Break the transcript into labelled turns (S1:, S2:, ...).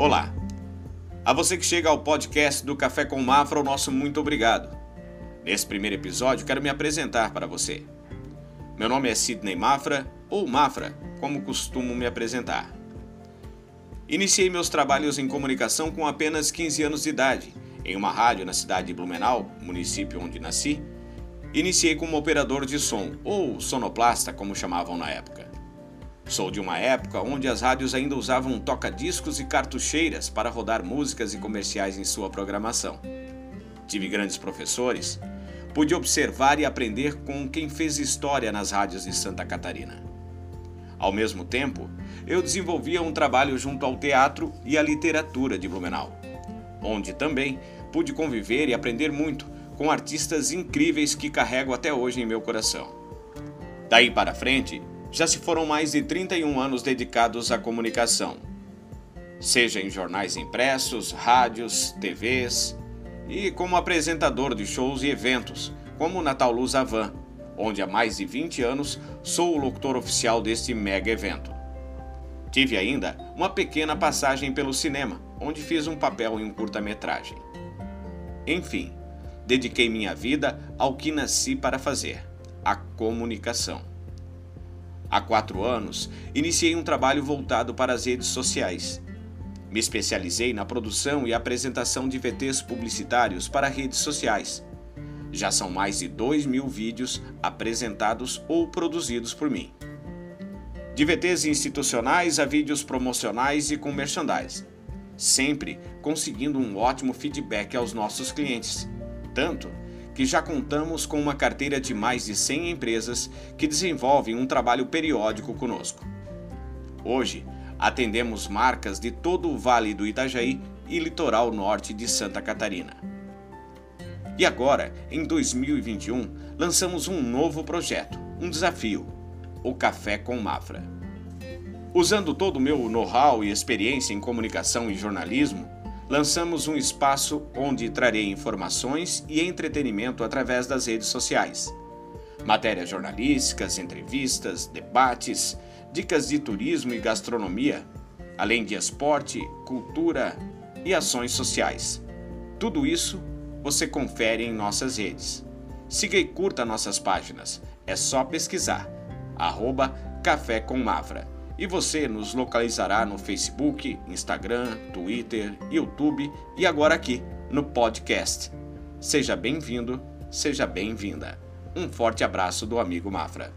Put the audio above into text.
S1: Olá! A você que chega ao podcast do Café com Mafra, o nosso muito obrigado. Nesse primeiro episódio, quero me apresentar para você. Meu nome é Sidney Mafra, ou Mafra, como costumo me apresentar. Iniciei meus trabalhos em comunicação com apenas 15 anos de idade, em uma rádio na cidade de Blumenau, município onde nasci. Iniciei como operador de som, ou sonoplasta, como chamavam na época. Sou de uma época onde as rádios ainda usavam toca-discos e cartucheiras para rodar músicas e comerciais em sua programação. Tive grandes professores, pude observar e aprender com quem fez história nas rádios de Santa Catarina. Ao mesmo tempo, eu desenvolvia um trabalho junto ao teatro e à literatura de Blumenau, onde também pude conviver e aprender muito com artistas incríveis que carrego até hoje em meu coração. Daí para frente, já se foram mais de 31 anos dedicados à comunicação, seja em jornais impressos, rádios, TVs e como apresentador de shows e eventos, como o Natal Luz Avan, onde há mais de 20 anos sou o locutor oficial deste mega evento. Tive ainda uma pequena passagem pelo cinema, onde fiz um papel em um curta-metragem. Enfim, dediquei minha vida ao que nasci para fazer: a comunicação. Há quatro anos, iniciei um trabalho voltado para as redes sociais. Me especializei na produção e apresentação de VTs publicitários para redes sociais. Já são mais de 2 mil vídeos apresentados ou produzidos por mim. De VTs institucionais a vídeos promocionais e com. Sempre conseguindo um ótimo feedback aos nossos clientes. Tanto que já contamos com uma carteira de mais de 100 empresas que desenvolvem um trabalho periódico conosco. Hoje, atendemos marcas de todo o Vale do Itajaí e litoral norte de Santa Catarina. E agora, em 2021, lançamos um novo projeto, um desafio: o Café com Mafra. Usando todo o meu know-how e experiência em comunicação e jornalismo, lançamos um espaço onde trarei informações e entretenimento através das redes sociais. Matérias jornalísticas, entrevistas, debates, dicas de turismo e gastronomia, além de esporte, cultura e ações sociais. Tudo isso você confere em nossas redes. Siga e curta nossas páginas. É só pesquisar. Arroba Café com e você nos localizará no Facebook, Instagram, Twitter, YouTube e agora aqui no podcast. Seja bem-vindo, seja bem-vinda. Um forte abraço do amigo Mafra.